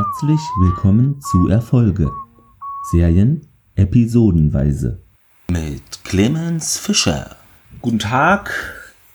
Herzlich willkommen zu Erfolge. Serien episodenweise. Mit Clemens Fischer. Guten Tag.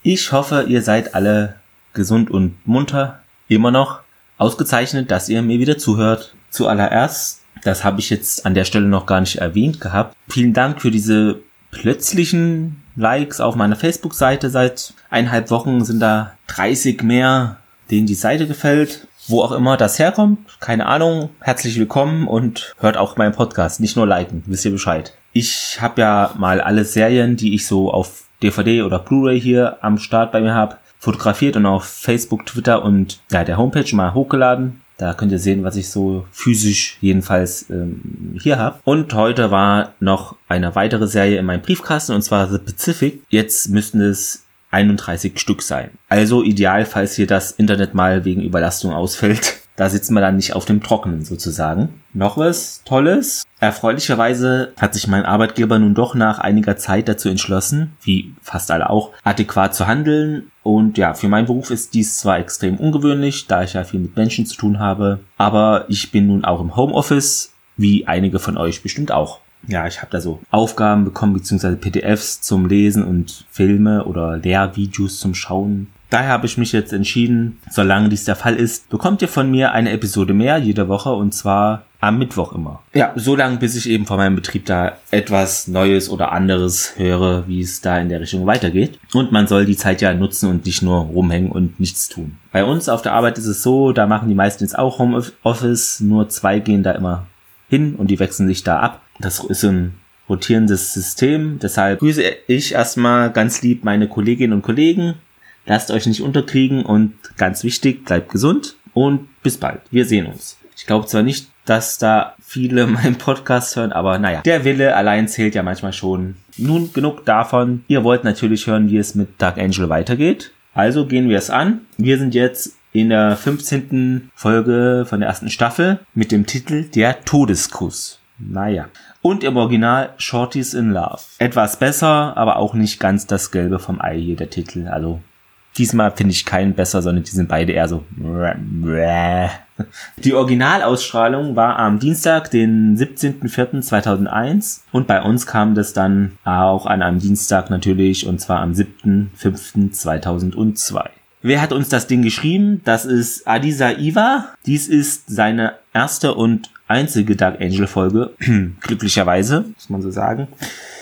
Ich hoffe, ihr seid alle gesund und munter. Immer noch. Ausgezeichnet, dass ihr mir wieder zuhört. Zuallererst, das habe ich jetzt an der Stelle noch gar nicht erwähnt gehabt. Vielen Dank für diese plötzlichen Likes auf meiner Facebook-Seite. Seit eineinhalb Wochen sind da 30 mehr, denen die Seite gefällt. Wo auch immer das herkommt, keine Ahnung. Herzlich willkommen und hört auch meinen Podcast. Nicht nur liken, wisst ihr Bescheid. Ich habe ja mal alle Serien, die ich so auf DVD oder Blu-ray hier am Start bei mir habe, fotografiert und auf Facebook, Twitter und ja, der Homepage mal hochgeladen. Da könnt ihr sehen, was ich so physisch jedenfalls ähm, hier habe. Und heute war noch eine weitere Serie in meinem Briefkasten und zwar The Pacific. Jetzt müssten es 31 Stück sein. Also ideal, falls hier das Internet mal wegen Überlastung ausfällt. Da sitzen wir dann nicht auf dem Trockenen sozusagen. Noch was Tolles. Erfreulicherweise hat sich mein Arbeitgeber nun doch nach einiger Zeit dazu entschlossen, wie fast alle auch, adäquat zu handeln. Und ja, für meinen Beruf ist dies zwar extrem ungewöhnlich, da ich ja viel mit Menschen zu tun habe, aber ich bin nun auch im Homeoffice, wie einige von euch bestimmt auch ja, ich habe da so Aufgaben bekommen, beziehungsweise PDFs zum Lesen und Filme oder Lehrvideos zum Schauen. Daher habe ich mich jetzt entschieden, solange dies der Fall ist, bekommt ihr von mir eine Episode mehr jede Woche und zwar am Mittwoch immer. Ja, so lange, bis ich eben von meinem Betrieb da etwas Neues oder anderes höre, wie es da in der Richtung weitergeht. Und man soll die Zeit ja nutzen und nicht nur rumhängen und nichts tun. Bei uns auf der Arbeit ist es so, da machen die meisten jetzt auch Homeoffice, nur zwei gehen da immer hin und die wechseln sich da ab. Das ist ein rotierendes System. Deshalb grüße ich erstmal ganz lieb meine Kolleginnen und Kollegen. Lasst euch nicht unterkriegen und ganz wichtig, bleibt gesund und bis bald. Wir sehen uns. Ich glaube zwar nicht, dass da viele meinen Podcast hören, aber naja, der Wille allein zählt ja manchmal schon. Nun genug davon. Ihr wollt natürlich hören, wie es mit Dark Angel weitergeht. Also gehen wir es an. Wir sind jetzt in der 15. Folge von der ersten Staffel mit dem Titel Der Todeskuss. Naja. Und im Original Shorties in Love. Etwas besser, aber auch nicht ganz das Gelbe vom Ei hier der Titel. Also diesmal finde ich keinen besser, sondern die sind beide eher so. Die Originalausstrahlung war am Dienstag, den 17.04.2001 und bei uns kam das dann auch an einem Dienstag natürlich und zwar am 7.05.2002. Wer hat uns das Ding geschrieben? Das ist Adisa Iva. Dies ist seine erste und einzige Dark Angel Folge. Glücklicherweise, muss man so sagen.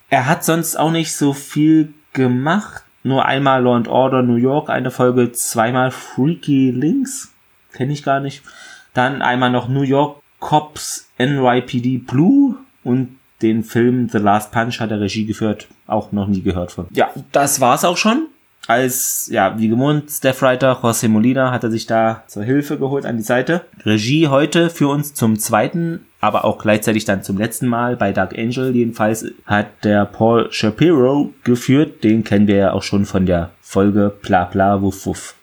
Er hat sonst auch nicht so viel gemacht. Nur einmal Law and Order New York, eine Folge, zweimal Freaky Links. Kenne ich gar nicht. Dann einmal noch New York Cops NYPD Blue und den Film The Last Punch hat er Regie geführt. Auch noch nie gehört von. Ja, das war's auch schon als, ja, wie gewohnt, Staffwriter José Molina hat er sich da zur Hilfe geholt an die Seite. Regie heute für uns zum zweiten, aber auch gleichzeitig dann zum letzten Mal bei Dark Angel. Jedenfalls hat der Paul Shapiro geführt. Den kennen wir ja auch schon von der Folge Bla Bla Wuff Wuff.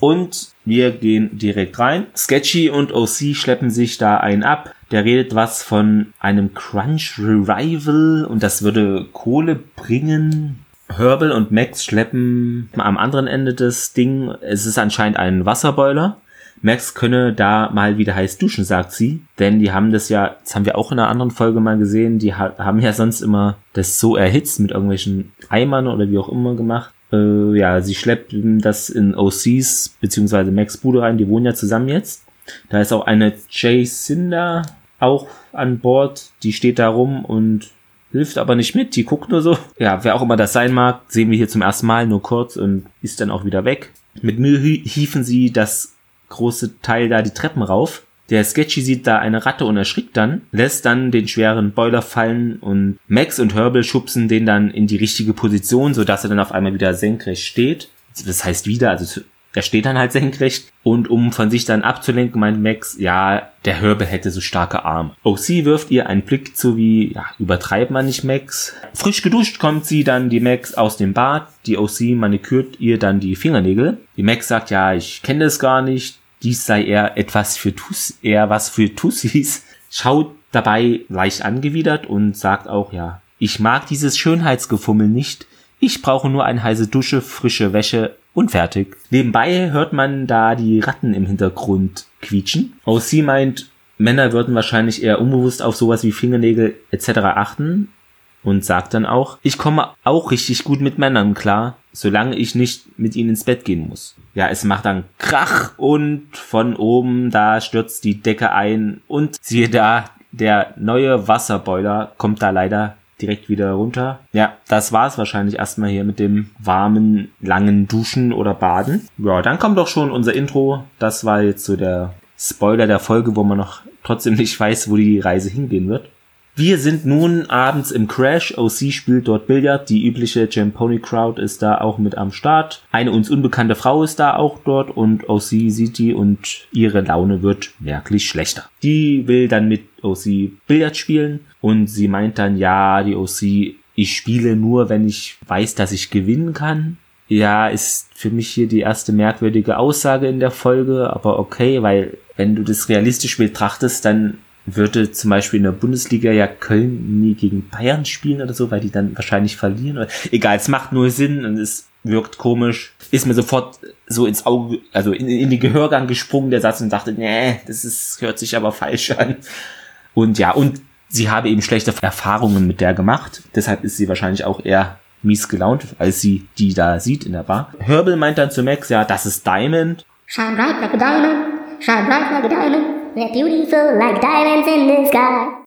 Und wir gehen direkt rein. Sketchy und OC schleppen sich da einen ab. Der redet was von einem Crunch Revival und das würde Kohle bringen Herbal und Max schleppen am anderen Ende des Ding. Es ist anscheinend ein Wasserboiler. Max könne da mal wieder heiß duschen, sagt sie. Denn die haben das ja, das haben wir auch in einer anderen Folge mal gesehen, die ha haben ja sonst immer das so erhitzt mit irgendwelchen Eimern oder wie auch immer gemacht. Äh, ja, sie schleppen das in OCs beziehungsweise Max Bude rein, die wohnen ja zusammen jetzt. Da ist auch eine Jay Cinder auch an Bord, die steht da rum und hilft aber nicht mit, die guckt nur so. Ja, wer auch immer das sein mag, sehen wir hier zum ersten Mal nur kurz und ist dann auch wieder weg. Mit Mühe hieven sie das große Teil da die Treppen rauf. Der Sketchy sieht da eine Ratte und erschrickt dann, lässt dann den schweren Boiler fallen und Max und Herbal schubsen den dann in die richtige Position, sodass er dann auf einmal wieder senkrecht steht. Das heißt wieder, also er steht dann halt senkrecht und um von sich dann abzulenken, meint Max, ja, der Hörbe hätte so starke Arme. OC wirft ihr einen Blick zu wie, ja, übertreibt man nicht Max. Frisch geduscht kommt sie dann die Max aus dem Bad, die OC manikürt ihr dann die Fingernägel. Die Max sagt, ja, ich kenne das gar nicht, dies sei eher etwas für Tuss, eher was für Tussis. Schaut dabei leicht angewidert und sagt auch, ja, ich mag dieses Schönheitsgefummel nicht. Ich brauche nur eine heiße Dusche, frische Wäsche und fertig. Nebenbei hört man da die Ratten im Hintergrund quietschen. OC meint, Männer würden wahrscheinlich eher unbewusst auf sowas wie Fingernägel etc. achten und sagt dann auch, ich komme auch richtig gut mit Männern klar, solange ich nicht mit ihnen ins Bett gehen muss. Ja, es macht dann Krach und von oben da stürzt die Decke ein und siehe da, der neue Wasserboiler kommt da leider direkt wieder runter. Ja, das war's wahrscheinlich erstmal hier mit dem warmen, langen Duschen oder Baden. Ja, dann kommt doch schon unser Intro. Das war jetzt so der Spoiler der Folge, wo man noch trotzdem nicht weiß, wo die Reise hingehen wird. Wir sind nun abends im Crash. OC spielt dort Billard. Die übliche Jamponi Crowd ist da auch mit am Start. Eine uns unbekannte Frau ist da auch dort und OC sieht die und ihre Laune wird merklich schlechter. Die will dann mit OC Billard spielen und sie meint dann, ja, die OC, ich spiele nur, wenn ich weiß, dass ich gewinnen kann. Ja, ist für mich hier die erste merkwürdige Aussage in der Folge, aber okay, weil wenn du das realistisch betrachtest, dann würde zum Beispiel in der Bundesliga ja Köln nie gegen Bayern spielen oder so, weil die dann wahrscheinlich verlieren. Egal, es macht nur Sinn und es wirkt komisch. Ist mir sofort so ins Auge, also in, in den Gehörgang gesprungen, der Satz und dachte, nee, das ist, hört sich aber falsch an. Und ja, und sie habe eben schlechte Erfahrungen mit der gemacht. Deshalb ist sie wahrscheinlich auch eher mies gelaunt, als sie die da sieht in der Bar. Herbel meint dann zu Max, ja, das ist Diamond. Shine bright like a diamond, shine bright like a diamond, they're beautiful like diamonds in the sky.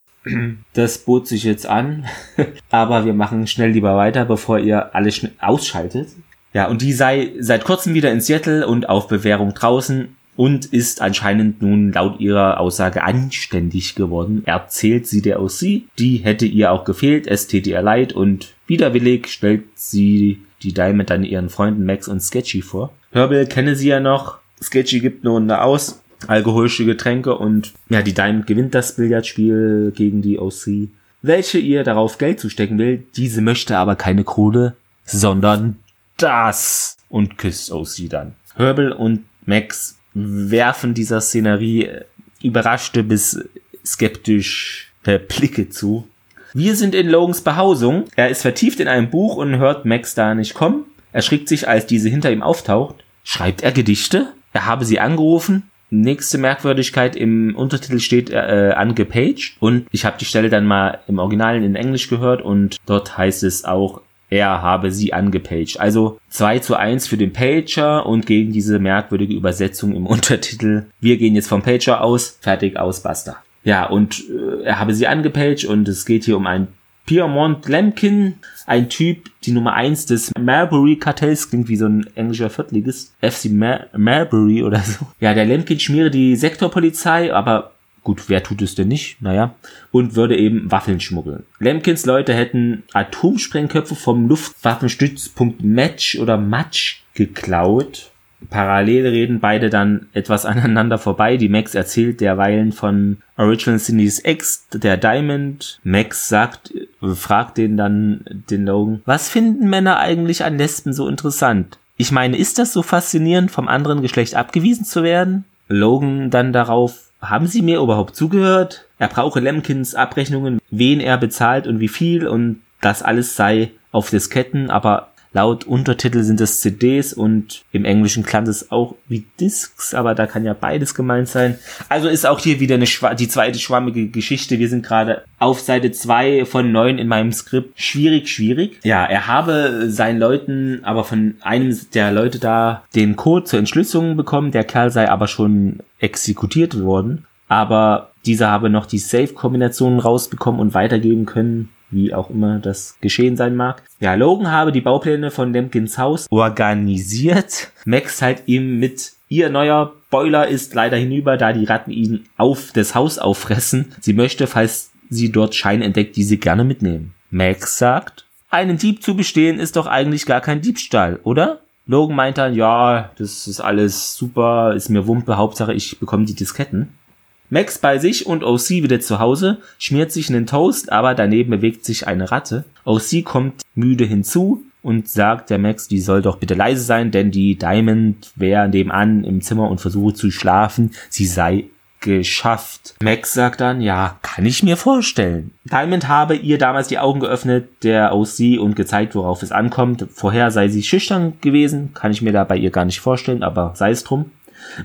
Das bot sich jetzt an, aber wir machen schnell lieber weiter, bevor ihr alle schnell ausschaltet. Ja, und die sei seit kurzem wieder in Seattle und auf Bewährung draußen und ist anscheinend nun laut ihrer Aussage anständig geworden, erzählt sie der OC. Die hätte ihr auch gefehlt, es täte ihr leid und widerwillig stellt sie die Diamond dann ihren Freunden Max und Sketchy vor. Herbal kenne sie ja noch, Sketchy gibt eine aus, alkoholische Getränke und ja, die Diamond gewinnt das Billardspiel gegen die OC, welche ihr darauf Geld zustecken will. Diese möchte aber keine Kohle, sondern das und küsst OC dann. Herbal und Max werfen dieser Szenerie überraschte bis skeptisch Blicke zu. Wir sind in Logans Behausung. Er ist vertieft in einem Buch und hört Max da nicht kommen. Er schreckt sich, als diese hinter ihm auftaucht. Schreibt er Gedichte? Er habe sie angerufen. Nächste Merkwürdigkeit im Untertitel steht äh, angepaged und ich habe die Stelle dann mal im Originalen in Englisch gehört und dort heißt es auch er habe sie angepaged. Also 2 zu 1 für den Pager und gegen diese merkwürdige Übersetzung im Untertitel. Wir gehen jetzt vom Pager aus, fertig aus, basta. Ja, und äh, er habe sie angepaged und es geht hier um ein Piermont Lemkin, ein Typ, die Nummer 1 des Marbury-Kartells, klingt wie so ein englischer Viertligist, FC Mar Marbury oder so. Ja, der Lemkin schmiere die Sektorpolizei, aber Gut, wer tut es denn nicht? Naja. Und würde eben Waffeln schmuggeln. Lemkins Leute hätten Atomsprengköpfe vom Luftwaffenstützpunkt Match oder Match geklaut. Parallel reden beide dann etwas aneinander vorbei. Die Max erzählt derweilen von Original Cindy's Ex, der Diamond. Max sagt, fragt den dann, den Logan, was finden Männer eigentlich an Lesben so interessant? Ich meine, ist das so faszinierend, vom anderen Geschlecht abgewiesen zu werden? Logan dann darauf, haben Sie mir überhaupt zugehört? Er brauche Lemkins Abrechnungen, wen er bezahlt und wie viel und das alles sei auf Disketten, aber laut Untertitel sind es CDs und im Englischen klang es auch wie Discs, aber da kann ja beides gemeint sein. Also ist auch hier wieder eine die zweite schwammige Geschichte. Wir sind gerade auf Seite zwei von neun in meinem Skript. Schwierig, schwierig. Ja, er habe seinen Leuten aber von einem der Leute da den Code zur Entschlüsselung bekommen. Der Kerl sei aber schon exekutiert worden. Aber dieser habe noch die Safe-Kombinationen rausbekommen und weitergeben können wie auch immer das geschehen sein mag. Ja, Logan habe die Baupläne von Lemkins Haus organisiert. Max teilt ihm mit, ihr neuer Boiler ist leider hinüber, da die Ratten ihn auf das Haus auffressen. Sie möchte, falls sie dort Schein entdeckt, diese gerne mitnehmen. Max sagt, einen Dieb zu bestehen ist doch eigentlich gar kein Diebstahl, oder? Logan meint dann, ja, das ist alles super, ist mir Wumpe, Hauptsache ich bekomme die Disketten. Max bei sich und OC wieder zu Hause, schmiert sich einen Toast, aber daneben bewegt sich eine Ratte. OC kommt müde hinzu und sagt der Max, die soll doch bitte leise sein, denn die Diamond wäre nebenan im Zimmer und versuche zu schlafen. Sie sei geschafft. Max sagt dann, ja, kann ich mir vorstellen. Diamond habe ihr damals die Augen geöffnet, der OC, und gezeigt, worauf es ankommt. Vorher sei sie schüchtern gewesen, kann ich mir da bei ihr gar nicht vorstellen, aber sei es drum.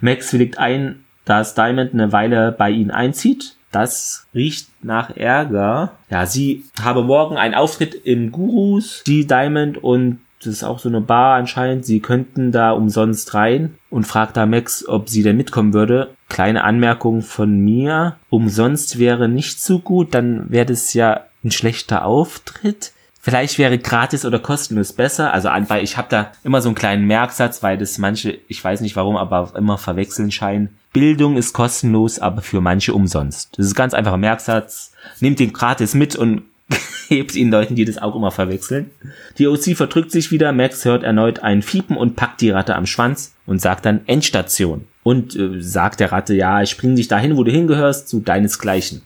Max willigt ein, dass Diamond eine Weile bei ihnen einzieht. Das riecht nach Ärger. Ja, sie habe morgen einen Auftritt im Gurus, die Diamond und das ist auch so eine Bar anscheinend. Sie könnten da umsonst rein und fragt da Max, ob sie denn mitkommen würde. Kleine Anmerkung von mir. Umsonst wäre nicht so gut, dann wäre das ja ein schlechter Auftritt. Vielleicht wäre gratis oder kostenlos besser. Also weil ich habe da immer so einen kleinen Merksatz, weil das manche, ich weiß nicht warum, aber immer verwechseln scheinen. Bildung ist kostenlos, aber für manche umsonst. Das ist ganz einfacher Merksatz. Nehmt den gratis mit und hebt ihn Leuten, die das auch immer verwechseln. Die OC verdrückt sich wieder, Max hört erneut ein Fiepen und packt die Ratte am Schwanz und sagt dann Endstation. Und äh, sagt der Ratte, ja, ich bring dich dahin, wo du hingehörst, zu deinesgleichen.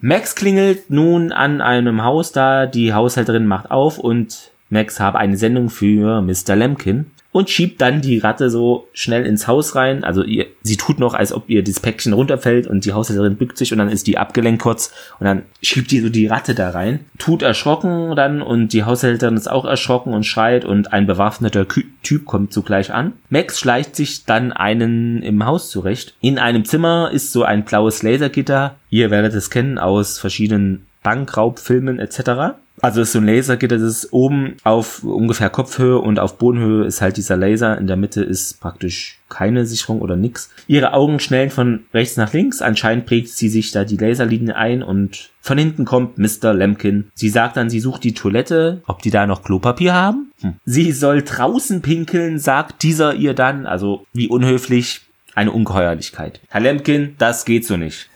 Max klingelt nun an einem Haus da, die Haushälterin macht auf und Max habe eine Sendung für Mr. Lemkin und schiebt dann die Ratte so schnell ins Haus rein. Also ihr, sie tut noch, als ob ihr das Päckchen runterfällt und die Haushälterin bückt sich und dann ist die abgelenkt kurz und dann schiebt die so die Ratte da rein. Tut erschrocken dann und die Haushälterin ist auch erschrocken und schreit und ein bewaffneter Kü Typ kommt zugleich an. Max schleicht sich dann einen im Haus zurecht. In einem Zimmer ist so ein blaues Lasergitter. Ihr werdet es kennen aus verschiedenen Bankraubfilmen etc. Also ist so ein Lasergitter, das ist oben auf ungefähr Kopfhöhe und auf Bodenhöhe ist halt dieser Laser. In der Mitte ist praktisch keine Sicherung oder nix. Ihre Augen schnellen von rechts nach links. Anscheinend prägt sie sich da die Laserlinie ein und von hinten kommt Mr. Lemkin. Sie sagt dann, sie sucht die Toilette, ob die da noch Klopapier haben. Hm. Sie soll draußen pinkeln, sagt dieser ihr dann. Also wie unhöflich, eine Ungeheuerlichkeit. Herr Lemkin, das geht so nicht.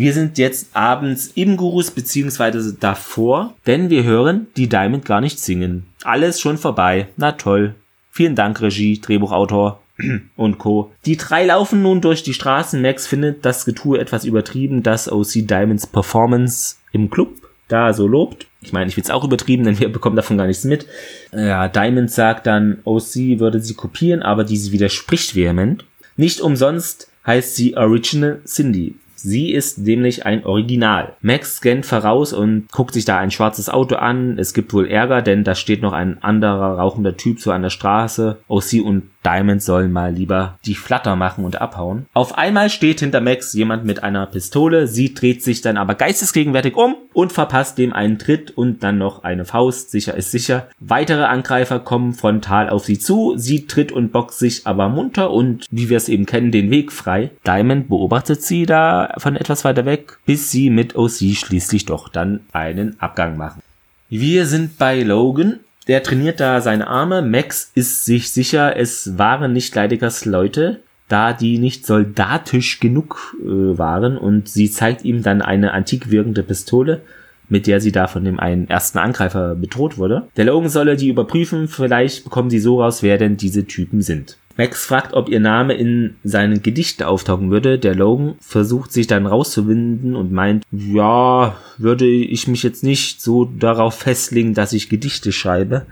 Wir sind jetzt abends im Gurus beziehungsweise davor, denn wir hören die Diamond gar nicht singen. Alles schon vorbei. Na toll. Vielen Dank, Regie, Drehbuchautor und Co. Die drei laufen nun durch die Straßen. Max findet das Getue etwas übertrieben, dass OC Diamonds Performance im Club da so lobt. Ich meine, ich will es auch übertrieben, denn wir bekommen davon gar nichts mit. Ja, Diamond sagt dann, OC würde sie kopieren, aber diese widerspricht vehement. Nicht umsonst heißt sie Original Cindy. Sie ist nämlich ein Original. Max scannt voraus und guckt sich da ein schwarzes Auto an. Es gibt wohl Ärger, denn da steht noch ein anderer rauchender Typ so an der Straße. OC und Diamond sollen mal lieber die Flatter machen und abhauen. Auf einmal steht hinter Max jemand mit einer Pistole. Sie dreht sich dann aber geistesgegenwärtig um und verpasst dem einen Tritt und dann noch eine Faust. Sicher ist sicher. Weitere Angreifer kommen frontal auf sie zu. Sie tritt und boxt sich aber munter und, wie wir es eben kennen, den Weg frei. Diamond beobachtet sie da von etwas weiter weg, bis sie mit OC schließlich doch dann einen Abgang machen. Wir sind bei Logan der trainiert da seine Arme. Max ist sich sicher, es waren nicht Leidegers Leute, da die nicht soldatisch genug äh, waren und sie zeigt ihm dann eine antik wirkende Pistole, mit der sie da von dem einen ersten Angreifer bedroht wurde. Der Logan solle die überprüfen, vielleicht bekommen sie so raus, wer denn diese Typen sind. Max fragt, ob ihr Name in seinen Gedichten auftauchen würde. Der Logan versucht sich dann rauszuwinden und meint, ja, würde ich mich jetzt nicht so darauf festlegen, dass ich Gedichte schreibe.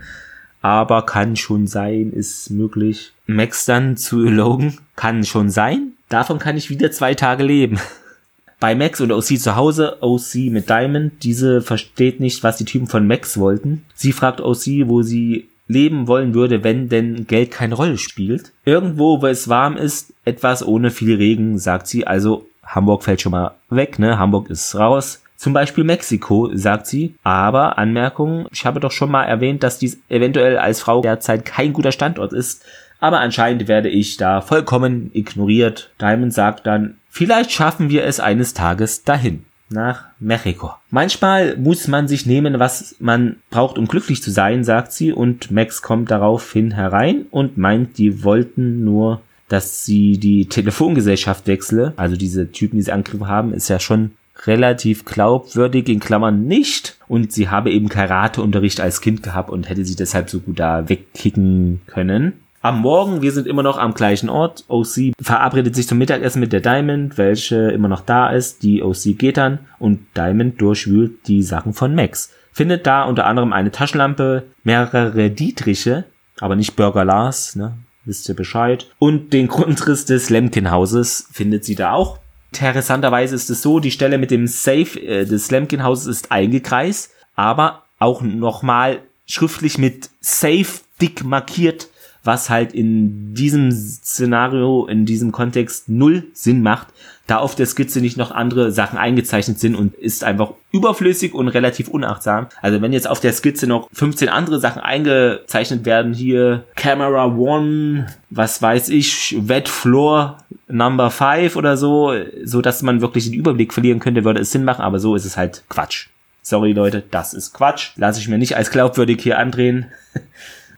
Aber kann schon sein, ist möglich. Max dann zu Logan, kann schon sein. Davon kann ich wieder zwei Tage leben. Bei Max und OC zu Hause, OC mit Diamond, diese versteht nicht, was die Typen von Max wollten. Sie fragt OC, wo sie leben wollen würde, wenn denn Geld keine Rolle spielt. Irgendwo, wo es warm ist, etwas ohne viel Regen, sagt sie, also Hamburg fällt schon mal weg, ne? Hamburg ist raus. Zum Beispiel Mexiko, sagt sie. Aber Anmerkung, ich habe doch schon mal erwähnt, dass dies eventuell als Frau derzeit kein guter Standort ist. Aber anscheinend werde ich da vollkommen ignoriert. Diamond sagt dann, vielleicht schaffen wir es eines Tages dahin nach Mexiko. Manchmal muss man sich nehmen, was man braucht, um glücklich zu sein, sagt sie, und Max kommt daraufhin herein und meint, die wollten nur, dass sie die Telefongesellschaft wechsle. Also diese Typen, die sie angegriffen haben, ist ja schon relativ glaubwürdig, in Klammern nicht. Und sie habe eben Karateunterricht als Kind gehabt und hätte sie deshalb so gut da wegkicken können. Am Morgen, wir sind immer noch am gleichen Ort. OC verabredet sich zum Mittagessen mit der Diamond, welche immer noch da ist. Die OC geht dann und Diamond durchwühlt die Sachen von Max. Findet da unter anderem eine Taschenlampe, mehrere Dietriche, aber nicht Burger Lars, ne? Wisst ihr Bescheid. Und den Grundriss des Lemkin-Hauses findet sie da auch. Interessanterweise ist es so, die Stelle mit dem Safe äh, des Lemkin-Hauses ist eingekreist, aber auch nochmal schriftlich mit Safe dick markiert was halt in diesem Szenario, in diesem Kontext null Sinn macht, da auf der Skizze nicht noch andere Sachen eingezeichnet sind und ist einfach überflüssig und relativ unachtsam. Also wenn jetzt auf der Skizze noch 15 andere Sachen eingezeichnet werden, hier Camera One, was weiß ich, Wet Floor Number 5 oder so, so dass man wirklich den Überblick verlieren könnte, würde es Sinn machen, aber so ist es halt Quatsch. Sorry Leute, das ist Quatsch. Lasse ich mir nicht als glaubwürdig hier andrehen.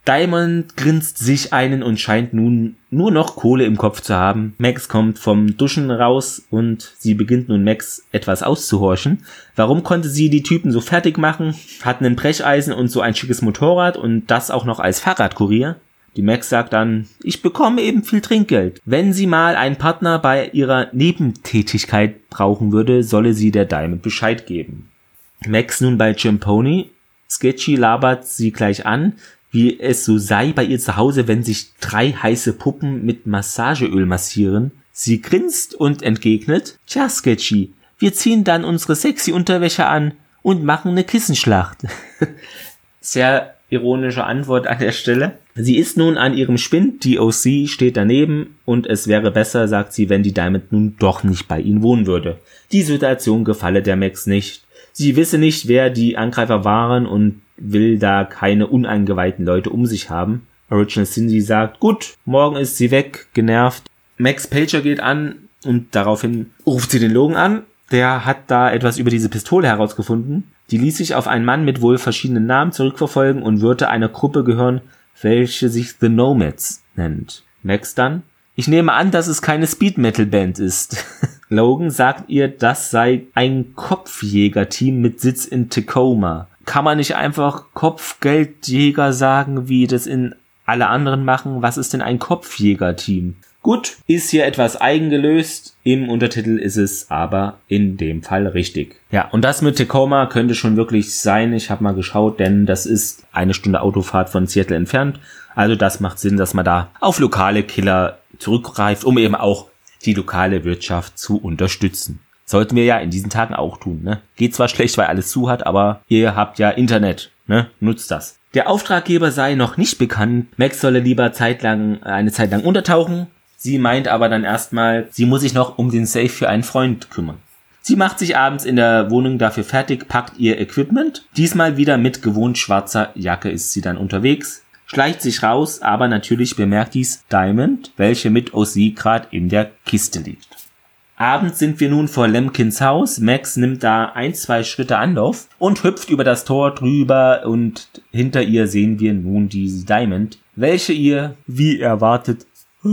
Diamond grinst sich einen und scheint nun nur noch Kohle im Kopf zu haben. Max kommt vom Duschen raus und sie beginnt nun Max etwas auszuhorchen. Warum konnte sie die Typen so fertig machen? Hat einen Brecheisen und so ein schickes Motorrad und das auch noch als Fahrradkurier? Die Max sagt dann, ich bekomme eben viel Trinkgeld. Wenn sie mal einen Partner bei ihrer Nebentätigkeit brauchen würde, solle sie der Diamond Bescheid geben. Max nun bei Jim Pony. Sketchy labert sie gleich an, wie es so sei bei ihr zu Hause, wenn sich drei heiße Puppen mit Massageöl massieren. Sie grinst und entgegnet, tja, Sketchy, wir ziehen dann unsere sexy Unterwäsche an und machen eine Kissenschlacht. Sehr ironische Antwort an der Stelle. Sie ist nun an ihrem Spind, die OC steht daneben und es wäre besser, sagt sie, wenn die Diamond nun doch nicht bei ihnen wohnen würde. Die Situation gefalle der Max nicht. Sie wisse nicht, wer die Angreifer waren und will da keine uneingeweihten Leute um sich haben. Original Cindy sagt, gut, morgen ist sie weg, genervt. Max Pager geht an und daraufhin ruft sie den Logan an. Der hat da etwas über diese Pistole herausgefunden. Die ließ sich auf einen Mann mit wohl verschiedenen Namen zurückverfolgen und würde einer Gruppe gehören, welche sich The Nomads nennt. Max dann, ich nehme an, dass es keine Speed Metal Band ist. Logan sagt ihr, das sei ein Kopfjäger-Team mit Sitz in Tacoma kann man nicht einfach Kopfgeldjäger sagen, wie das in alle anderen machen? Was ist denn ein Kopfjäger-Team? Gut, ist hier etwas eigengelöst. Im Untertitel ist es aber in dem Fall richtig. Ja, und das mit Tacoma könnte schon wirklich sein. Ich habe mal geschaut, denn das ist eine Stunde Autofahrt von Seattle entfernt. Also das macht Sinn, dass man da auf lokale Killer zurückgreift, um eben auch die lokale Wirtschaft zu unterstützen. Sollten wir ja in diesen Tagen auch tun. Ne? Geht zwar schlecht, weil alles zu hat, aber ihr habt ja Internet. Ne? Nutzt das. Der Auftraggeber sei noch nicht bekannt. Max solle lieber zeitlang, eine Zeit lang untertauchen. Sie meint aber dann erstmal, sie muss sich noch um den Safe für einen Freund kümmern. Sie macht sich abends in der Wohnung dafür fertig, packt ihr Equipment. Diesmal wieder mit gewohnt schwarzer Jacke ist sie dann unterwegs, schleicht sich raus, aber natürlich bemerkt dies Diamond, welche mit OC gerade in der Kiste liegt. Abends sind wir nun vor Lemkins Haus. Max nimmt da ein, zwei Schritte Anlauf und hüpft über das Tor drüber und hinter ihr sehen wir nun die Diamond, welche ihr, wie erwartet,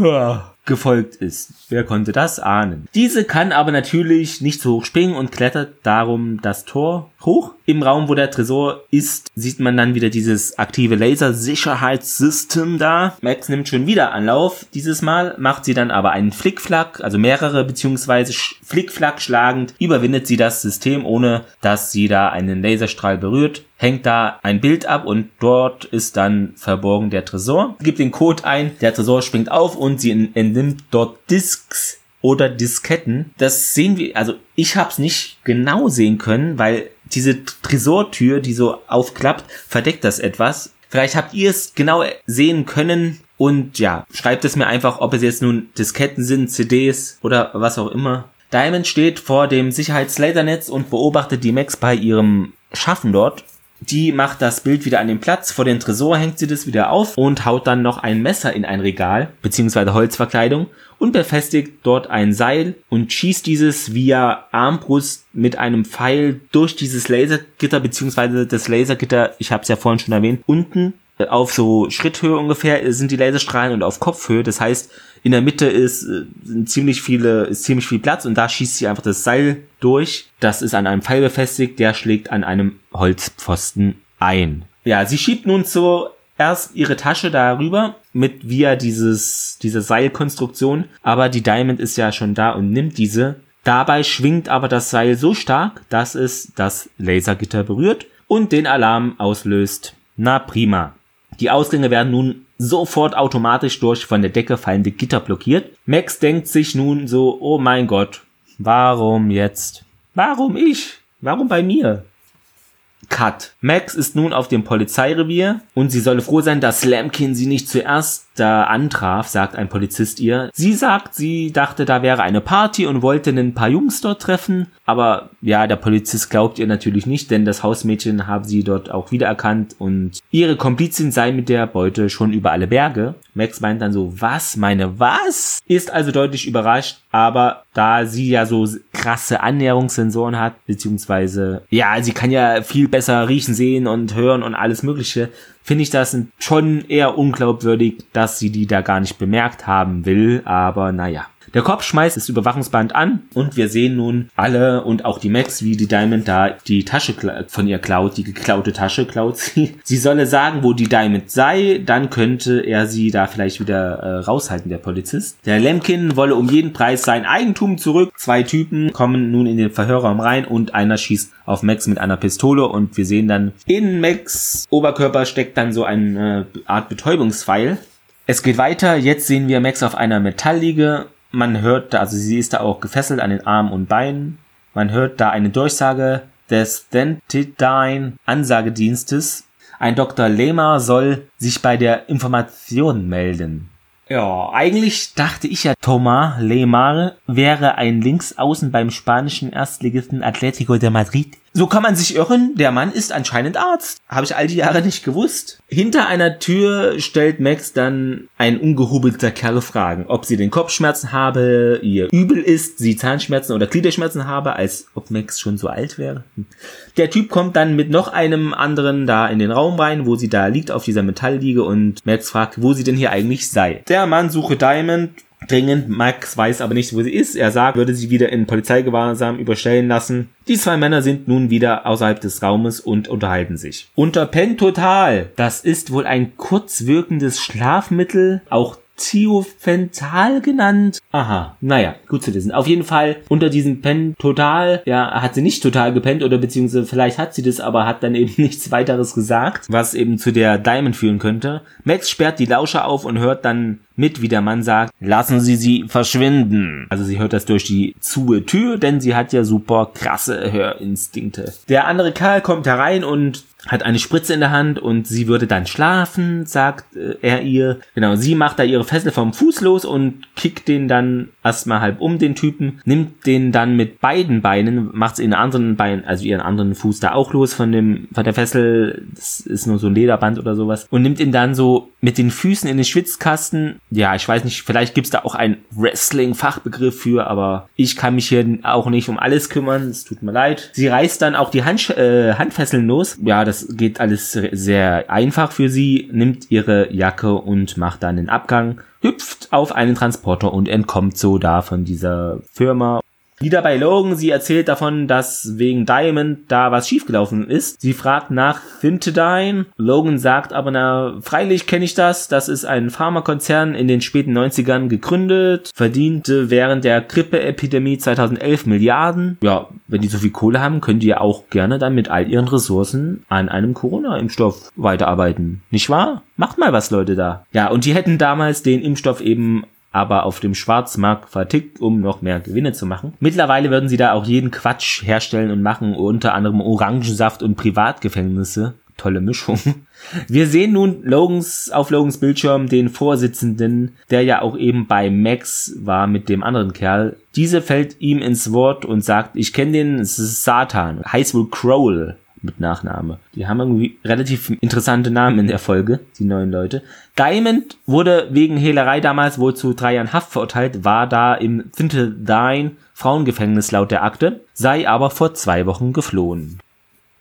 gefolgt ist. Wer konnte das ahnen? Diese kann aber natürlich nicht so hoch springen und klettert darum das Tor hoch. Im Raum, wo der Tresor ist, sieht man dann wieder dieses aktive Laser-Sicherheitssystem da. Max nimmt schon wieder Anlauf. Dieses Mal macht sie dann aber einen Flickflack, also mehrere beziehungsweise Flickflack schlagend, überwindet sie das System, ohne dass sie da einen Laserstrahl berührt hängt da ein Bild ab und dort ist dann verborgen der Tresor. Gibt den Code ein, der Tresor springt auf und sie entnimmt dort Disks oder Disketten. Das sehen wir, also ich habe es nicht genau sehen können, weil diese Tresortür, die so aufklappt, verdeckt das etwas. Vielleicht habt ihr es genau sehen können und ja, schreibt es mir einfach, ob es jetzt nun Disketten sind, CDs oder was auch immer. Diamond steht vor dem Sicherheitslasernetz und beobachtet die Max bei ihrem Schaffen dort die macht das Bild wieder an den Platz. Vor den Tresor hängt sie das wieder auf und haut dann noch ein Messer in ein Regal, beziehungsweise Holzverkleidung und befestigt dort ein Seil und schießt dieses via Armbrust mit einem Pfeil durch dieses Lasergitter, beziehungsweise das Lasergitter, ich habe es ja vorhin schon erwähnt, unten auf so Schritthöhe ungefähr sind die Laserstrahlen und auf Kopfhöhe. Das heißt, in der Mitte ist äh, ziemlich viele, ist ziemlich viel Platz und da schießt sie einfach das Seil durch. Das ist an einem Pfeil befestigt, der schlägt an einem Holzpfosten ein. Ja, sie schiebt nun zuerst ihre Tasche darüber mit via dieses, diese Seilkonstruktion, aber die Diamond ist ja schon da und nimmt diese. Dabei schwingt aber das Seil so stark, dass es das Lasergitter berührt und den Alarm auslöst. Na prima. Die Ausgänge werden nun sofort automatisch durch von der Decke fallende Gitter blockiert. Max denkt sich nun so, oh mein Gott, warum jetzt? Warum ich? Warum bei mir? Cut. Max ist nun auf dem Polizeirevier und sie solle froh sein, dass Lamkin sie nicht zuerst da antraf, sagt ein Polizist ihr. Sie sagt, sie dachte, da wäre eine Party und wollte ein paar Jungs dort treffen. Aber ja, der Polizist glaubt ihr natürlich nicht, denn das Hausmädchen habe sie dort auch wiedererkannt und ihre Komplizin sei mit der Beute schon über alle Berge. Max meint dann so, was, meine was? Ist also deutlich überrascht, aber da sie ja so krasse Annäherungssensoren hat, beziehungsweise, ja, sie kann ja viel besser riechen, sehen und hören und alles mögliche, finde ich das schon eher unglaubwürdig, dass sie die da gar nicht bemerkt haben will, aber naja. Der Kopf schmeißt das Überwachungsband an und wir sehen nun alle und auch die Max, wie die Diamond da die Tasche von ihr klaut, die geklaute Tasche klaut sie. Sie solle sagen, wo die Diamond sei, dann könnte er sie da vielleicht wieder äh, raushalten, der Polizist. Der Lemkin wolle um jeden Preis sein Eigentum zurück. Zwei Typen kommen nun in den Verhörraum rein und einer schießt auf Max mit einer Pistole und wir sehen dann in Max Oberkörper steckt dann so eine Art Betäubungspfeil. Es geht weiter, jetzt sehen wir Max auf einer Metallliege man hört da, also sie ist da auch gefesselt an den Armen und Beinen. Man hört da eine Durchsage des Dentidine Ansagedienstes. Ein Dr. Lehmer soll sich bei der Information melden. Ja, eigentlich dachte ich ja, Thomas Lemar wäre ein Linksaußen beim spanischen Erstligisten Atletico de Madrid. So kann man sich irren, der Mann ist anscheinend Arzt. Habe ich all die Jahre nicht gewusst. Hinter einer Tür stellt Max dann ein ungehobelter Kerl Fragen, ob sie den Kopfschmerzen habe, ihr übel ist, sie Zahnschmerzen oder Gliederschmerzen habe, als ob Max schon so alt wäre. Der Typ kommt dann mit noch einem anderen da in den Raum rein, wo sie da liegt auf dieser Metallliege und Max fragt, wo sie denn hier eigentlich sei. Der Mann suche Diamond, dringend. Max weiß aber nicht, wo sie ist. Er sagt, würde sie wieder in Polizeigewahrsam überstellen lassen. Die zwei Männer sind nun wieder außerhalb des Raumes und unterhalten sich. Unter Pen Total. Das ist wohl ein kurzwirkendes Schlafmittel, auch Thiophental genannt. Aha, naja, gut zu wissen. Auf jeden Fall unter diesem Pen total, ja, hat sie nicht total gepennt oder beziehungsweise vielleicht hat sie das, aber hat dann eben nichts weiteres gesagt, was eben zu der Diamond führen könnte. Max sperrt die Lauscher auf und hört dann mit, wie der Mann sagt, lassen Sie sie verschwinden. Also sie hört das durch die zuhe Tür, denn sie hat ja super krasse Hörinstinkte. Der andere Kerl kommt herein und hat eine Spritze in der Hand und sie würde dann schlafen, sagt äh, er ihr. Genau, sie macht da ihre Fessel vom Fuß los und kickt den dann erstmal halb um den Typen, nimmt den dann mit beiden Beinen, macht in anderen Beinen, also ihren anderen Fuß da auch los von dem, von der Fessel, das ist nur so ein Lederband oder sowas, und nimmt ihn dann so mit den Füßen in den Schwitzkasten. Ja, ich weiß nicht, vielleicht gibt's da auch einen Wrestling-Fachbegriff für, aber ich kann mich hier auch nicht um alles kümmern, es tut mir leid. Sie reißt dann auch die Hand, äh, Handfesseln los. Ja, das geht alles sehr einfach für sie, nimmt ihre Jacke und macht dann den Abgang, hüpft auf einen Transporter und entkommt so da von dieser Firma wieder bei Logan, sie erzählt davon, dass wegen Diamond da was schiefgelaufen ist. Sie fragt nach Fintedine. Logan sagt aber, na, freilich kenne ich das. Das ist ein Pharmakonzern in den späten 90ern gegründet, verdiente während der Grippeepidemie 2011 Milliarden. Ja, wenn die so viel Kohle haben, können die ja auch gerne dann mit all ihren Ressourcen an einem Corona-Impfstoff weiterarbeiten. Nicht wahr? Macht mal was, Leute, da. Ja, und die hätten damals den Impfstoff eben aber auf dem Schwarzmarkt vertickt, um noch mehr Gewinne zu machen. Mittlerweile würden sie da auch jeden Quatsch herstellen und machen, unter anderem Orangensaft und Privatgefängnisse. Tolle Mischung. Wir sehen nun Logans auf Logans Bildschirm den Vorsitzenden, der ja auch eben bei Max war mit dem anderen Kerl. Diese fällt ihm ins Wort und sagt, ich kenne den, es ist Satan, heißt wohl Crowell mit Nachname. Die haben irgendwie relativ interessante Namen in der Folge, die neuen Leute. Diamond wurde wegen Hehlerei damals wohl zu drei Jahren Haft verurteilt, war da im Finteldine Frauengefängnis laut der Akte, sei aber vor zwei Wochen geflohen.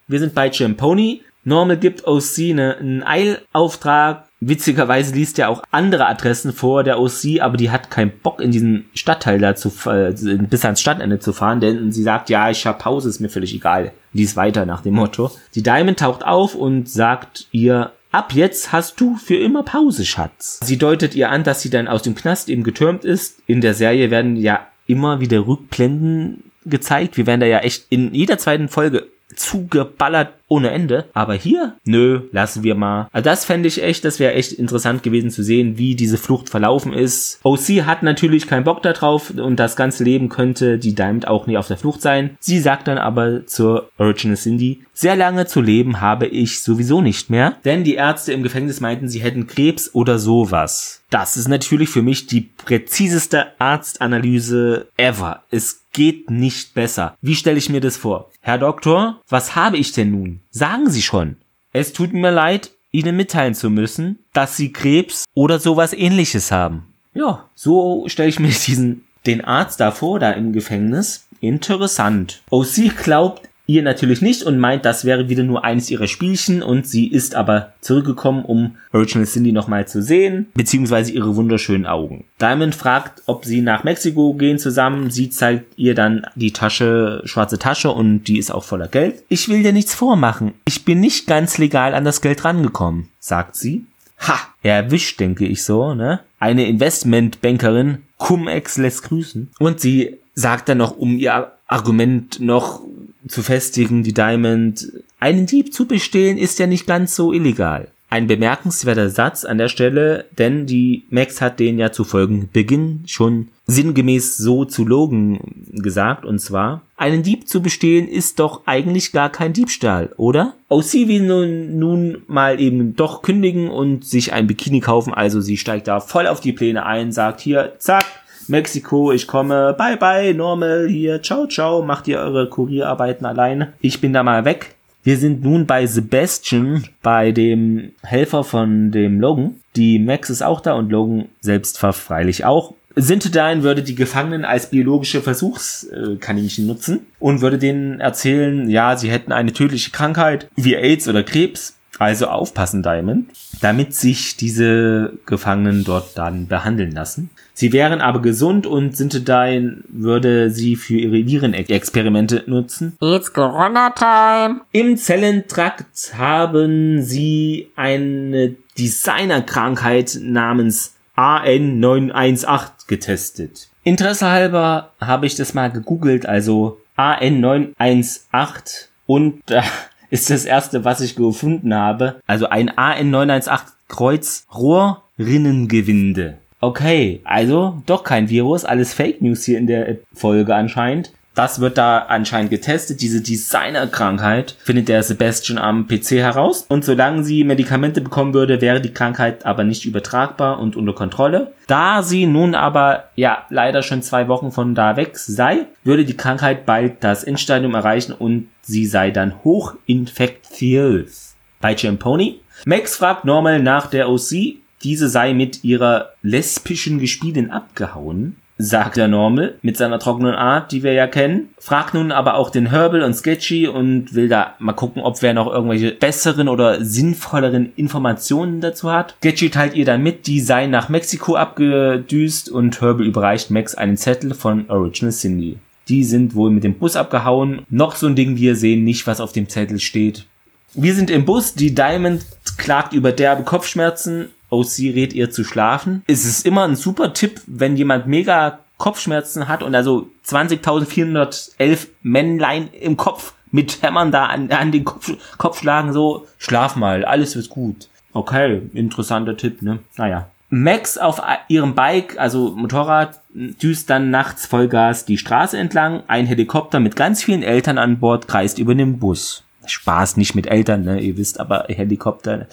Wir sind bei Champoni. Normal gibt OC einen Eilauftrag Witzigerweise liest er auch andere Adressen vor der OC, aber die hat keinen Bock in diesen Stadtteil da zu, äh, bis ans Stadtende zu fahren, denn sie sagt, ja, ich hab Pause, ist mir völlig egal. Lies weiter nach dem Motto. Die Diamond taucht auf und sagt ihr, ab jetzt hast du für immer Pause, Schatz. Sie deutet ihr an, dass sie dann aus dem Knast eben getürmt ist. In der Serie werden ja immer wieder Rückblenden gezeigt. Wir werden da ja echt in jeder zweiten Folge zugeballert ohne Ende. Aber hier, nö, lassen wir mal. Also das fände ich echt, das wäre echt interessant gewesen zu sehen, wie diese Flucht verlaufen ist. OC hat natürlich keinen Bock darauf und das ganze Leben könnte die Diamond auch nie auf der Flucht sein. Sie sagt dann aber zur Original Cindy, sehr lange zu leben habe ich sowieso nicht mehr, denn die Ärzte im Gefängnis meinten, sie hätten Krebs oder sowas. Das ist natürlich für mich die präziseste Arztanalyse ever. Es geht nicht besser. Wie stelle ich mir das vor? Herr Doktor, was habe ich denn nun? Sagen Sie schon. Es tut mir leid, Ihnen mitteilen zu müssen, dass Sie Krebs oder sowas ähnliches haben. Ja, so stelle ich mir diesen, den Arzt da vor, da im Gefängnis. Interessant. OC glaubt, ihr natürlich nicht und meint, das wäre wieder nur eines ihrer Spielchen und sie ist aber zurückgekommen, um Original Cindy nochmal zu sehen, beziehungsweise ihre wunderschönen Augen. Diamond fragt, ob sie nach Mexiko gehen zusammen. Sie zeigt ihr dann die Tasche, schwarze Tasche und die ist auch voller Geld. Ich will dir nichts vormachen. Ich bin nicht ganz legal an das Geld rangekommen, sagt sie. Ha, erwischt, denke ich so, ne? Eine Investmentbankerin, Cum-Ex lässt grüßen. Und sie sagt dann noch, um ihr Argument noch zu festigen, die Diamond, einen Dieb zu bestehlen ist ja nicht ganz so illegal. Ein bemerkenswerter Satz an der Stelle, denn die Max hat den ja zu folgen Beginn schon sinngemäß so zu Logan gesagt, und zwar, einen Dieb zu bestehlen ist doch eigentlich gar kein Diebstahl, oder? OC will nun, nun mal eben doch kündigen und sich ein Bikini kaufen, also sie steigt da voll auf die Pläne ein, sagt hier, zack, Mexiko, ich komme, bye bye, normal, hier, ciao, ciao, macht ihr eure Kurierarbeiten alleine. Ich bin da mal weg. Wir sind nun bei Sebastian, bei dem Helfer von dem Logan. Die Max ist auch da und Logan selbst freilich auch. Sintedein würde die Gefangenen als biologische Versuchskaninchen nutzen und würde denen erzählen, ja, sie hätten eine tödliche Krankheit wie AIDS oder Krebs. Also aufpassen, Diamond, damit sich diese Gefangenen dort dann behandeln lassen. Sie wären aber gesund und Sintedein würde sie für ihre Virenexperimente nutzen. It's Corona-Time. Im Zellentrakt haben sie eine Designerkrankheit namens AN918 getestet. Interesse halber habe ich das mal gegoogelt, also AN918 und da ist das erste, was ich gefunden habe. Also ein AN918 Kreuz Rohrrinnengewinde. Okay, also doch kein Virus, alles Fake News hier in der Folge anscheinend. Das wird da anscheinend getestet. Diese Designerkrankheit findet der Sebastian am PC heraus. Und solange sie Medikamente bekommen würde, wäre die Krankheit aber nicht übertragbar und unter Kontrolle. Da sie nun aber ja leider schon zwei Wochen von da weg sei, würde die Krankheit bald das Endstadium erreichen und sie sei dann hochinfektiös. Bei Champoni. Max fragt Normal nach der OC. Diese sei mit ihrer lesbischen Gespielin abgehauen sagt der Normal mit seiner trockenen Art, die wir ja kennen. Fragt nun aber auch den Herbal und Sketchy und will da mal gucken, ob wer noch irgendwelche besseren oder sinnvolleren Informationen dazu hat. Sketchy teilt ihr dann mit, die sei nach Mexiko abgedüst und Herbal überreicht Max einen Zettel von Original Cindy. Die sind wohl mit dem Bus abgehauen. Noch so ein Ding, wir sehen nicht, was auf dem Zettel steht. Wir sind im Bus, die Diamond klagt über derbe Kopfschmerzen OC rät ihr zu schlafen. Es ist immer ein super Tipp, wenn jemand mega Kopfschmerzen hat und also 20.411 Männlein im Kopf mit Hämmern da an, an den Kopf, Kopf schlagen, so, schlaf mal, alles wird gut. Okay, interessanter Tipp, ne? Naja. Max auf ihrem Bike, also Motorrad, düst dann nachts Vollgas die Straße entlang. Ein Helikopter mit ganz vielen Eltern an Bord kreist über den Bus. Spaß nicht mit Eltern, ne? Ihr wisst aber Helikopter.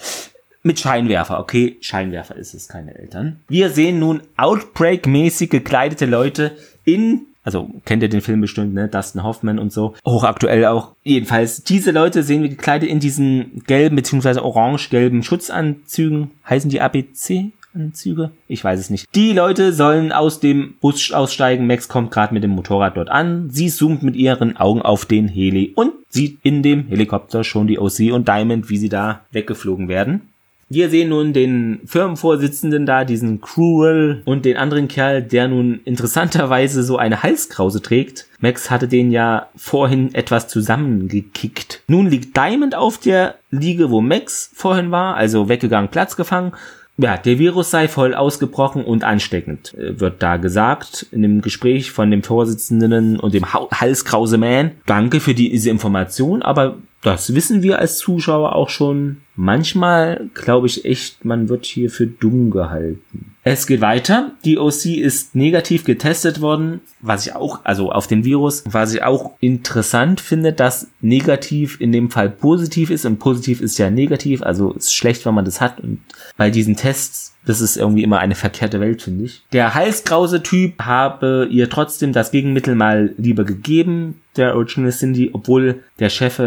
Mit Scheinwerfer, okay, Scheinwerfer ist es, keine Eltern. Wir sehen nun Outbreak-mäßig gekleidete Leute in also kennt ihr den Film bestimmt, ne? Dustin Hoffman und so. Hochaktuell auch. Jedenfalls, diese Leute sehen wir gekleidet in diesen gelben bzw. orange-gelben Schutzanzügen. Heißen die ABC-Anzüge? Ich weiß es nicht. Die Leute sollen aus dem Bus aussteigen. Max kommt gerade mit dem Motorrad dort an. Sie zoomt mit ihren Augen auf den Heli und sieht in dem Helikopter schon die OC und Diamond, wie sie da weggeflogen werden. Wir sehen nun den Firmenvorsitzenden da, diesen Cruel und den anderen Kerl, der nun interessanterweise so eine Halskrause trägt. Max hatte den ja vorhin etwas zusammengekickt. Nun liegt Diamond auf der Liege, wo Max vorhin war, also weggegangen, Platz gefangen. ja, der Virus sei voll ausgebrochen und ansteckend, äh, wird da gesagt in dem Gespräch von dem Vorsitzenden und dem Halskrause Man. Danke für diese Information, aber das wissen wir als Zuschauer auch schon. Manchmal glaube ich echt, man wird hier für dumm gehalten. Es geht weiter. Die OC ist negativ getestet worden, was ich auch, also auf den Virus, was ich auch interessant finde, dass negativ in dem Fall positiv ist und positiv ist ja negativ, also ist schlecht, wenn man das hat und bei diesen Tests das ist irgendwie immer eine verkehrte Welt, finde ich. Der halskrause Typ habe ihr trotzdem das Gegenmittel mal lieber gegeben, der Original Cindy, obwohl der Chef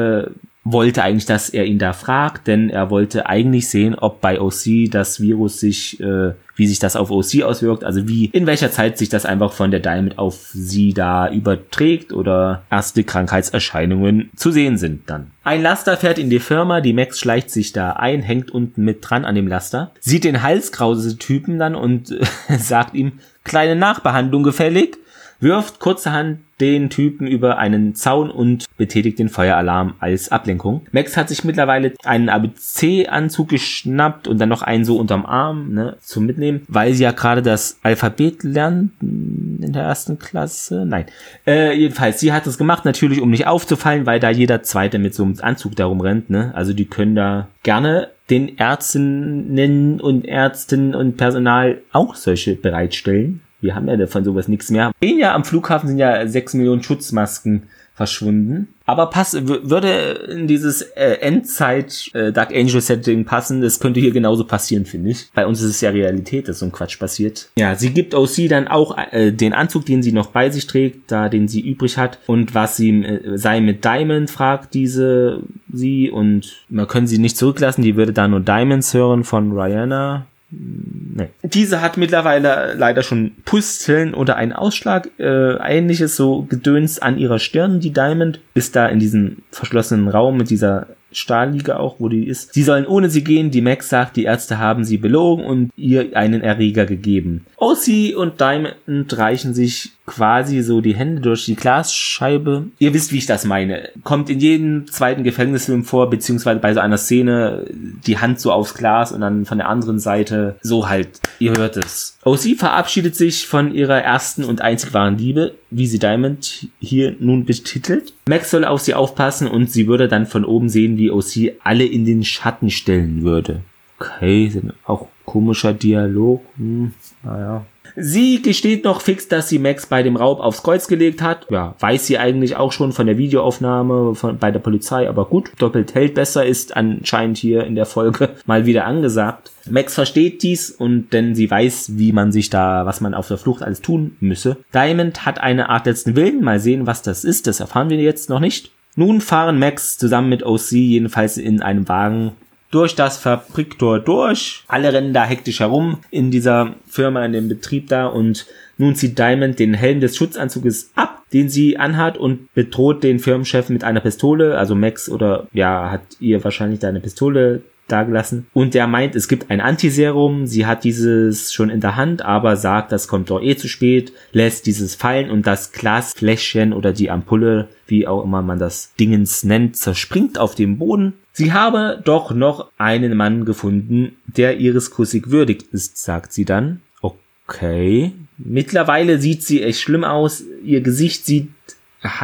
wollte eigentlich, dass er ihn da fragt, denn er wollte eigentlich sehen, ob bei OC das Virus sich, äh, wie sich das auf OC auswirkt, also wie, in welcher Zeit sich das einfach von der Diamond auf sie da überträgt oder erste Krankheitserscheinungen zu sehen sind dann. Ein Laster fährt in die Firma, die Max schleicht sich da ein, hängt unten mit dran an dem Laster, sieht den halskrause Typen dann und äh, sagt ihm, kleine Nachbehandlung gefällig, wirft kurzerhand den Typen über einen Zaun und betätigt den Feueralarm als Ablenkung. Max hat sich mittlerweile einen ABC-Anzug geschnappt und dann noch einen so unterm Arm ne, zum Mitnehmen, weil sie ja gerade das Alphabet lernen in der ersten Klasse. Nein. Äh, jedenfalls, sie hat es gemacht, natürlich um nicht aufzufallen, weil da jeder Zweite mit so einem Anzug darum rennt. Ne? Also die können da gerne den Ärztinnen und Ärzten und Personal auch solche bereitstellen. Wir haben ja von sowas nichts mehr. In ja am Flughafen sind ja sechs Millionen Schutzmasken verschwunden. Aber pass, würde in dieses äh, Endzeit äh, Dark Angel Setting passen, das könnte hier genauso passieren, finde ich. Bei uns ist es ja Realität, dass so ein Quatsch passiert. Ja, sie gibt OC dann auch äh, den Anzug, den sie noch bei sich trägt, da den sie übrig hat und was sie äh, sei mit Diamond, fragt diese sie und man können sie nicht zurücklassen, die würde da nur Diamonds hören von Rihanna. Nee. Diese hat mittlerweile leider schon Pusteln oder einen Ausschlag, äh, ähnliches so Gedöns an ihrer Stirn. Die Diamond ist da in diesem verschlossenen Raum mit dieser Stahlliga auch, wo die ist. Sie sollen ohne sie gehen. Die Max sagt, die Ärzte haben sie belogen und ihr einen Erreger gegeben. OC und Diamond reichen sich quasi so die Hände durch die Glasscheibe. Ihr wisst, wie ich das meine. Kommt in jedem zweiten Gefängnisfilm vor, beziehungsweise bei so einer Szene die Hand so aufs Glas und dann von der anderen Seite so halt. Ihr hört es. OC verabschiedet sich von ihrer ersten und einzig wahren Liebe, wie sie Diamond hier nun betitelt. Max soll auf sie aufpassen und sie würde dann von oben sehen, wie OC alle in den Schatten stellen würde. Okay, auch komischer Dialog. Hm, naja. Sie gesteht noch fix, dass sie Max bei dem Raub aufs Kreuz gelegt hat. Ja, weiß sie eigentlich auch schon von der Videoaufnahme von, bei der Polizei, aber gut, doppelt hält besser ist anscheinend hier in der Folge mal wieder angesagt. Max versteht dies und denn sie weiß, wie man sich da, was man auf der Flucht alles tun müsse. Diamond hat eine Art letzten Willen, mal sehen, was das ist, das erfahren wir jetzt noch nicht. Nun fahren Max zusammen mit OC jedenfalls in einem Wagen durch das Fabriktor durch. Alle rennen da hektisch herum in dieser Firma, in dem Betrieb da und nun zieht Diamond den Helm des Schutzanzuges ab, den sie anhat und bedroht den Firmenchef mit einer Pistole. Also Max oder ja, hat ihr wahrscheinlich da eine Pistole dagelassen. Und der meint, es gibt ein Antiserum. Sie hat dieses schon in der Hand, aber sagt, das kommt doch eh zu spät, lässt dieses fallen und das Glasfläschchen oder die Ampulle, wie auch immer man das Dingens nennt, zerspringt auf dem Boden. Sie habe doch noch einen Mann gefunden, der ihres Kussig würdig ist, sagt sie dann. Okay. Mittlerweile sieht sie echt schlimm aus. Ihr Gesicht sieht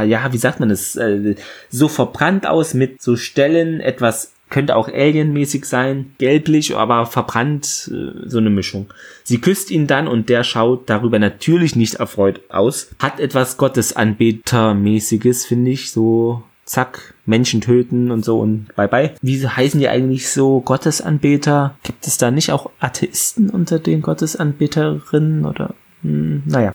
ja, wie sagt man das, äh, so verbrannt aus mit so Stellen, etwas könnte auch alienmäßig sein, gelblich, aber verbrannt, äh, so eine Mischung. Sie küsst ihn dann und der schaut darüber natürlich nicht erfreut aus. Hat etwas Gottesanbetermäßiges, finde ich, so zack, Menschen töten und so und bye bye. Wie heißen die eigentlich so Gottesanbeter? Gibt es da nicht auch Atheisten unter den Gottesanbeterinnen oder? Hm, naja.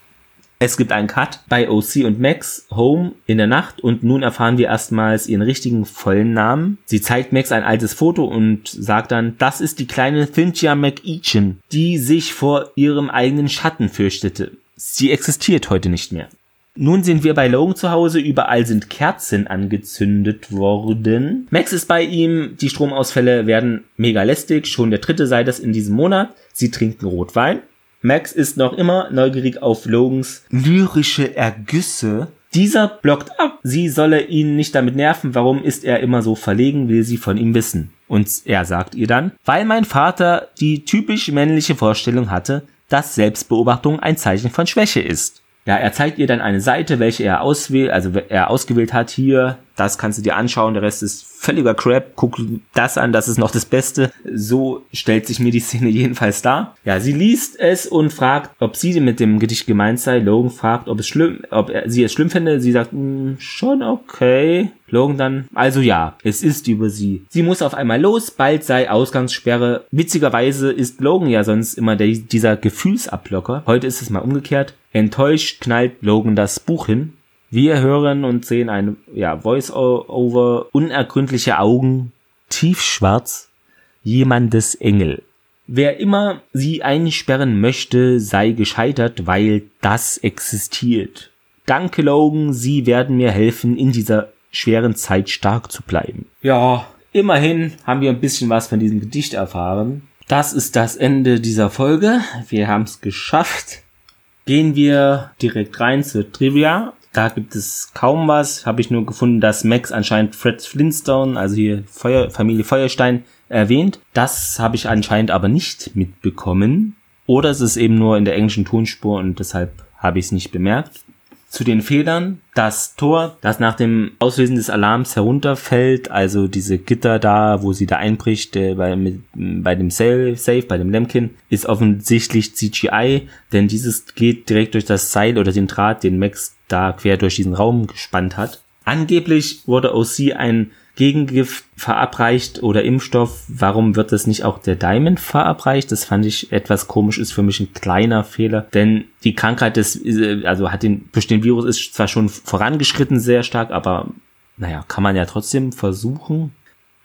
Es gibt einen Cut bei OC und Max Home in der Nacht und nun erfahren wir erstmals ihren richtigen vollen Namen. Sie zeigt Max ein altes Foto und sagt dann, das ist die kleine Cynthia McEachin, die sich vor ihrem eigenen Schatten fürchtete. Sie existiert heute nicht mehr. Nun sind wir bei Logan zu Hause, überall sind Kerzen angezündet worden. Max ist bei ihm, die Stromausfälle werden mega lästig, schon der dritte sei das in diesem Monat. Sie trinken Rotwein. Max ist noch immer neugierig auf Logans lyrische Ergüsse. Dieser blockt ab. Sie solle ihn nicht damit nerven. Warum ist er immer so verlegen, will sie von ihm wissen. Und er sagt ihr dann, weil mein Vater die typisch männliche Vorstellung hatte, dass Selbstbeobachtung ein Zeichen von Schwäche ist. Ja, er zeigt ihr dann eine Seite, welche er auswählt, also er ausgewählt hat hier. Das kannst du dir anschauen. Der Rest ist völliger Crap. Guck das an, das ist noch das Beste. So stellt sich mir die Szene jedenfalls dar. Ja, sie liest es und fragt, ob sie mit dem Gedicht gemeint sei. Logan fragt, ob es schlimm, ob sie es schlimm finde. Sie sagt, hm, schon okay. Logan dann, also ja, es ist über sie. Sie muss auf einmal los, bald sei Ausgangssperre. Witzigerweise ist Logan ja sonst immer der, dieser Gefühlsablocker. Heute ist es mal umgekehrt. Enttäuscht knallt Logan das Buch hin. Wir hören und sehen ein ja, Voice-Over, unergründliche Augen, tiefschwarz, jemandes Engel. Wer immer sie einsperren möchte, sei gescheitert, weil das existiert. Danke, Logan, Sie werden mir helfen, in dieser schweren Zeit stark zu bleiben. Ja, immerhin haben wir ein bisschen was von diesem Gedicht erfahren. Das ist das Ende dieser Folge. Wir haben es geschafft. Gehen wir direkt rein zur Trivia. Da gibt es kaum was. Habe ich nur gefunden, dass Max anscheinend Fred Flintstone, also hier Feuer, Familie Feuerstein, erwähnt. Das habe ich anscheinend aber nicht mitbekommen. Oder es ist eben nur in der englischen Tonspur und deshalb habe ich es nicht bemerkt zu den Fehlern. Das Tor, das nach dem Auslösen des Alarms herunterfällt, also diese Gitter da, wo sie da einbricht, äh, bei, mit, bei dem Safe, bei dem Lemkin, ist offensichtlich CGI, denn dieses geht direkt durch das Seil oder den Draht, den Max da quer durch diesen Raum gespannt hat. Angeblich wurde OC ein Gegengift verabreicht oder Impfstoff, warum wird das nicht auch der Diamond verabreicht? Das fand ich etwas komisch, ist für mich ein kleiner Fehler, denn die Krankheit des, also hat den, durch den Virus ist zwar schon vorangeschritten sehr stark, aber naja, kann man ja trotzdem versuchen.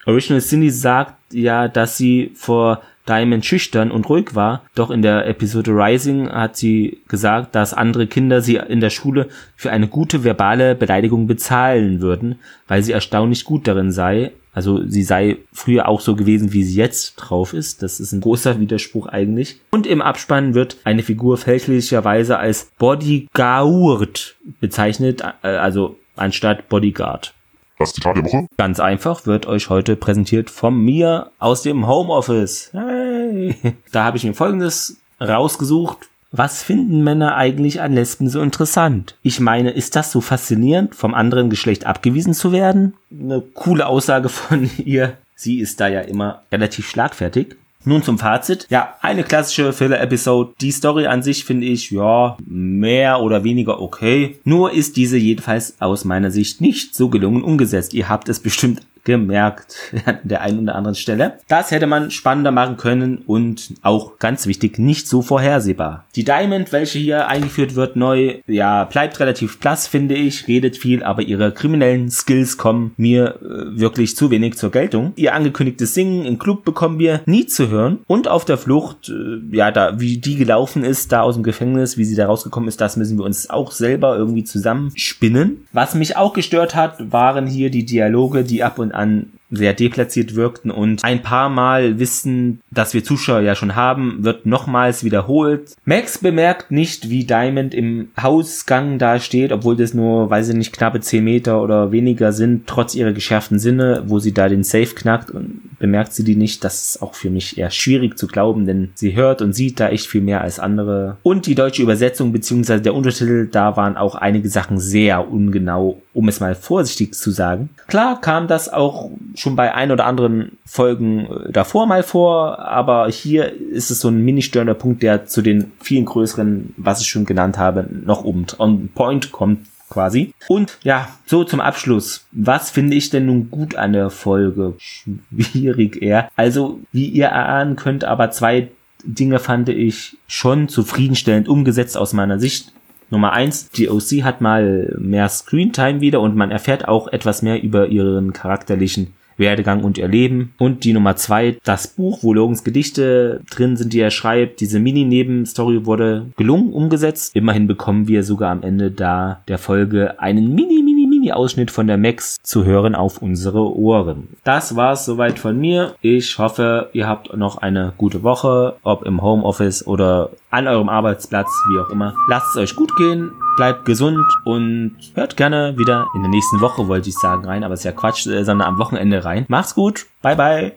Original Cindy sagt ja, dass sie vor Diamond schüchtern und ruhig war, doch in der Episode Rising hat sie gesagt, dass andere Kinder sie in der Schule für eine gute verbale Beleidigung bezahlen würden, weil sie erstaunlich gut darin sei. Also sie sei früher auch so gewesen, wie sie jetzt drauf ist. Das ist ein großer Widerspruch eigentlich. Und im Abspann wird eine Figur fälschlicherweise als Bodyguard bezeichnet, äh, also anstatt Bodyguard. Das Zitat der Woche? Ganz einfach, wird euch heute präsentiert von mir aus dem Homeoffice. Hey. Da habe ich mir folgendes rausgesucht. Was finden Männer eigentlich an Lesben so interessant? Ich meine, ist das so faszinierend, vom anderen Geschlecht abgewiesen zu werden? Eine coole Aussage von ihr. Sie ist da ja immer relativ schlagfertig. Nun zum Fazit. Ja, eine klassische Filler-Episode. Die Story an sich finde ich, ja, mehr oder weniger okay. Nur ist diese jedenfalls aus meiner Sicht nicht so gelungen umgesetzt. Ihr habt es bestimmt gemerkt an der einen oder anderen Stelle. Das hätte man spannender machen können und auch ganz wichtig, nicht so vorhersehbar. Die Diamond, welche hier eingeführt wird, neu, ja, bleibt relativ blass, finde ich, redet viel, aber ihre kriminellen Skills kommen mir äh, wirklich zu wenig zur Geltung. Ihr angekündigtes Singen im Club bekommen wir nie zu hören und auf der Flucht, äh, ja, da, wie die gelaufen ist, da aus dem Gefängnis, wie sie da rausgekommen ist, das müssen wir uns auch selber irgendwie zusammenspinnen. Was mich auch gestört hat, waren hier die Dialoge, die ab und an sehr deplatziert wirkten und ein paar Mal Wissen, das wir Zuschauer ja schon haben, wird nochmals wiederholt. Max bemerkt nicht, wie Diamond im Hausgang da steht, obwohl das nur, weiß ich nicht, knappe 10 Meter oder weniger sind, trotz ihrer geschärften Sinne, wo sie da den Safe knackt und bemerkt sie die nicht. Das ist auch für mich eher schwierig zu glauben, denn sie hört und sieht da echt viel mehr als andere. Und die deutsche Übersetzung bzw. der Untertitel, da waren auch einige Sachen sehr ungenau, um es mal vorsichtig zu sagen. Klar kam das auch schon bei ein oder anderen Folgen äh, davor mal vor, aber hier ist es so ein mini störender Punkt, der zu den vielen größeren, was ich schon genannt habe, noch oben on point kommt quasi. Und ja, so zum Abschluss. Was finde ich denn nun gut an der Folge? Schwierig eher. Also, wie ihr erahnen könnt, aber zwei Dinge fand ich schon zufriedenstellend umgesetzt aus meiner Sicht. Nummer eins, die OC hat mal mehr Screentime wieder und man erfährt auch etwas mehr über ihren charakterlichen Werdegang und ihr Leben. Und die Nummer zwei, das Buch, wo Logans Gedichte drin sind, die er schreibt. Diese Mini-Nebenstory wurde gelungen umgesetzt. Immerhin bekommen wir sogar am Ende da der Folge einen Mini, Mini, Mini-Ausschnitt von der Max zu hören auf unsere Ohren. Das war's soweit von mir. Ich hoffe, ihr habt noch eine gute Woche, ob im Homeoffice oder an eurem Arbeitsplatz, wie auch immer. Lasst es euch gut gehen bleibt gesund und hört gerne wieder in der nächsten Woche, wollte ich sagen, rein, aber ist ja Quatsch, äh, sondern am Wochenende rein. Macht's gut, bye bye.